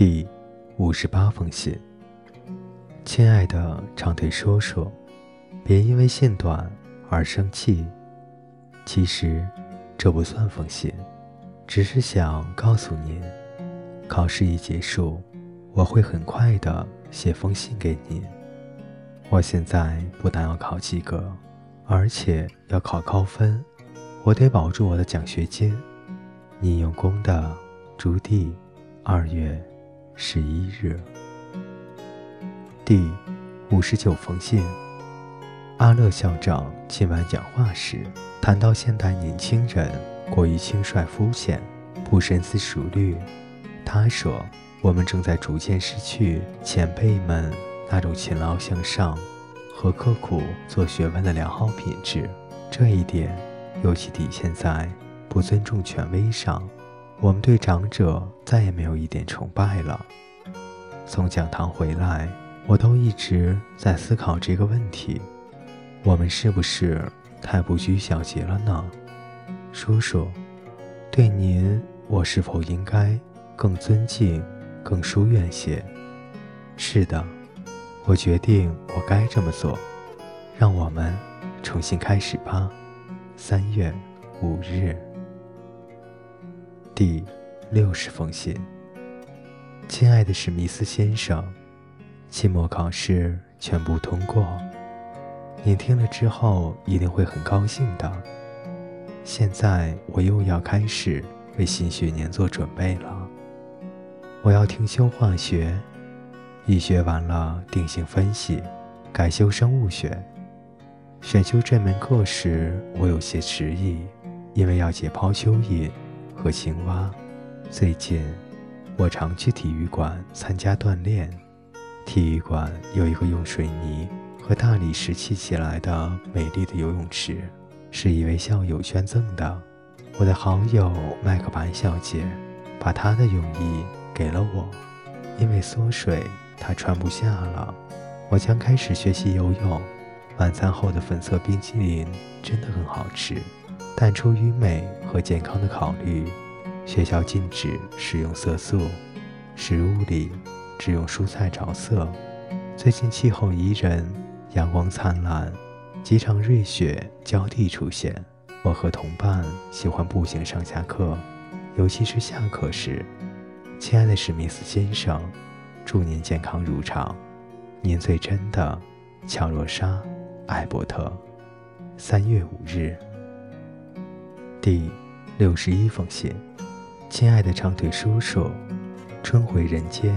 第五十八封信，亲爱的长腿叔叔，别因为信短而生气。其实这不算封信，只是想告诉您，考试一结束，我会很快的写封信给您。我现在不但要考及格，而且要考高分，我得保住我的奖学金。你用功的，朱棣，二月。十一日，第五十九封信。阿乐校长今晚讲话时谈到现代年轻人过于轻率肤浅，不深思熟虑。他说：“我们正在逐渐失去前辈们那种勤劳向上和刻苦做学问的良好品质。这一点尤其体现在不尊重权威上。”我们对长者再也没有一点崇拜了。从讲堂回来，我都一直在思考这个问题：我们是不是太不拘小节了呢？叔叔，对您，我是否应该更尊敬、更疏远些？是的，我决定我该这么做。让我们重新开始吧。三月五日。第六十封信，亲爱的史密斯先生，期末考试全部通过，您听了之后一定会很高兴的。现在我又要开始为新学年做准备了，我要听修化学，一学完了定性分析，改修生物学。选修这门课时，我有些迟疑，因为要解剖蚯蚓。和青蛙。最近，我常去体育馆参加锻炼。体育馆有一个用水泥和大理石砌起来的美丽的游泳池，是一位校友捐赠的。我的好友麦克白小姐把她的泳衣给了我，因为缩水，她穿不下了。我将开始学习游泳。晚餐后的粉色冰淇淋真的很好吃。但出于美和健康的考虑，学校禁止使用色素，食物里只用蔬菜着色。最近气候宜人，阳光灿烂，几场瑞雪交替出现。我和同伴喜欢步行上下课，尤其是下课时。亲爱的史密斯先生，祝您健康如常。您最真的，乔若莎·艾伯特。三月五日。第六十一封信，亲爱的长腿叔叔，春回人间，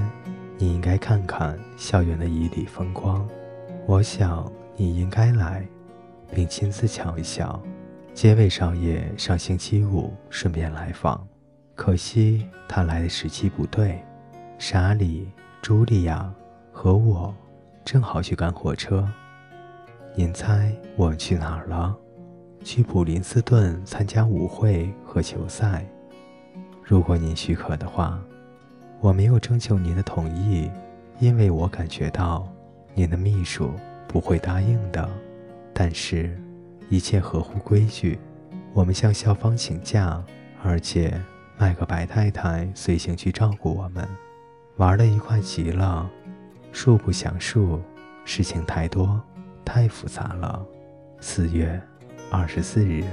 你应该看看校园的旖旎风光。我想你应该来，并亲自瞧一瞧。街尾少爷上星期五顺便来访，可惜他来的时期不对。莎莉、茱莉亚和我正好去赶火车。您猜我们去哪儿了？去普林斯顿参加舞会和球赛，如果您许可的话，我没有征求您的同意，因为我感觉到您的秘书不会答应的。但是，一切合乎规矩。我们向校方请假，而且麦克白太太随行去照顾我们，玩的愉快极了。数不详述，事情太多，太复杂了。四月。二十四日。